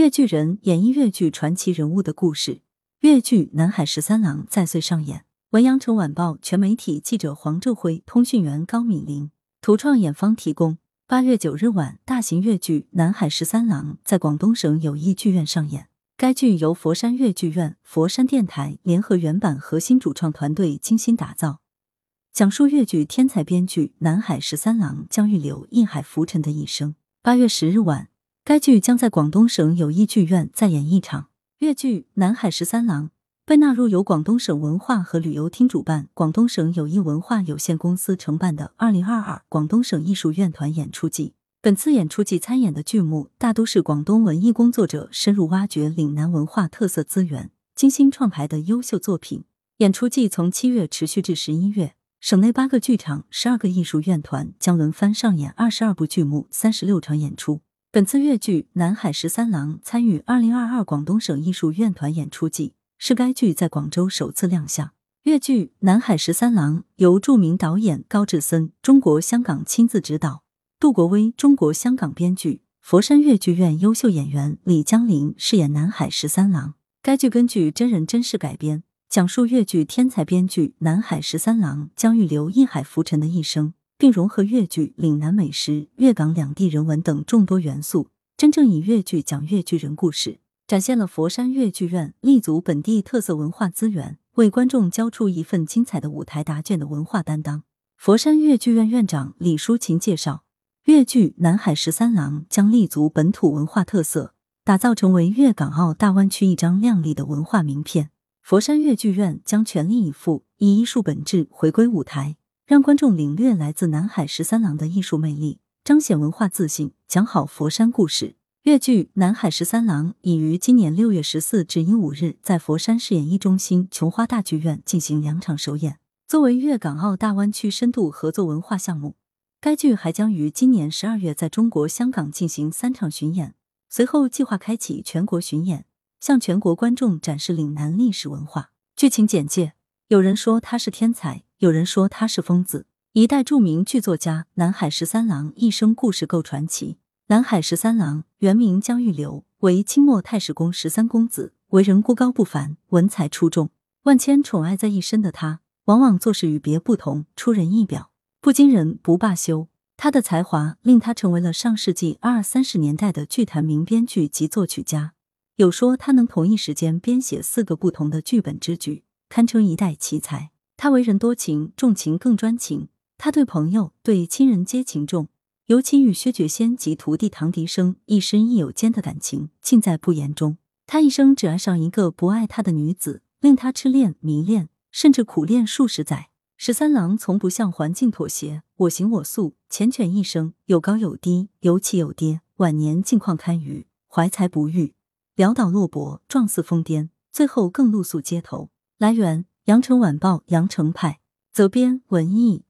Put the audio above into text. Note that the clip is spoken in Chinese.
越剧人演绎越剧传奇人物的故事。越剧《南海十三郎》再岁上演。文阳城晚报全媒体记者黄昼辉，通讯员高敏玲，图创演方提供。八月九日晚，大型越剧《南海十三郎》在广东省友谊剧院上演。该剧由佛山越剧院、佛山电台联合原版核心主创团队精心打造，讲述越剧天才编剧南海十三郎江玉流印海浮沉的一生。八月十日晚。该剧将在广东省友谊剧院再演一场越剧《南海十三郎》，被纳入由广东省文化和旅游厅主办、广东省友谊文化有限公司承办的二零二二广东省艺术院团演出季。本次演出季参演的剧目大都是广东文艺工作者深入挖掘岭南文化特色资源、精心创排的优秀作品。演出季从七月持续至十一月，省内八个剧场、十二个艺术院团将轮番上演二十二部剧目、三十六场演出。本次越剧《南海十三郎》参与二零二二广东省艺术院团演出季，是该剧在广州首次亮相。越剧《南海十三郎》由著名导演高志森中国香港亲自指导，杜国威中国香港编剧，佛山越剧院优秀演员李江林饰演南海十三郎。该剧根据真人真事改编，讲述越剧天才编剧南海十三郎江玉流一海浮沉的一生。并融合粤剧、岭南美食、粤港两地人文等众多元素，真正以粤剧讲粤剧人故事，展现了佛山粤剧院立足本地特色文化资源，为观众交出一份精彩的舞台答卷的文化担当。佛山粤剧院院长李淑琴介绍，粤剧《南海十三郎》将立足本土文化特色，打造成为粤港澳大湾区一张亮丽的文化名片。佛山粤剧院将全力以赴，以艺术本质回归舞台。让观众领略来自南海十三郎的艺术魅力，彰显文化自信，讲好佛山故事。粤剧《南海十三郎》已于今年六月十四至一五日在佛山市演艺中心琼花大剧院进行两场首演。作为粤港澳大湾区深度合作文化项目，该剧还将于今年十二月在中国香港进行三场巡演，随后计划开启全国巡演，向全国观众展示岭南历史文化。剧情简介：有人说他是天才。有人说他是疯子。一代著名剧作家南海十三郎一生故事够传奇。南海十三郎原名江玉流，为清末太史公十三公子，为人孤高不凡，文采出众，万千宠爱在一身的他，往往做事与别不同，出人意表，不惊人不罢休。他的才华令他成为了上世纪二三十年代的剧坛名编剧及作曲家。有说他能同一时间编写四个不同的剧本之举，堪称一代奇才。他为人多情，重情更专情。他对朋友、对亲人皆情重，尤其与薛觉先及徒弟唐迪生亦师亦友间的感情，尽在不言中。他一生只爱上一个不爱他的女子，令他痴恋、迷恋，甚至苦恋数十载。十三郎从不向环境妥协，我行我素，缱绻一生，有高有低，有起有跌。晚年境况堪虞，怀才不遇，潦倒落魄，状似疯癫，最后更露宿街头。来源。羊城晚报羊城派责编文艺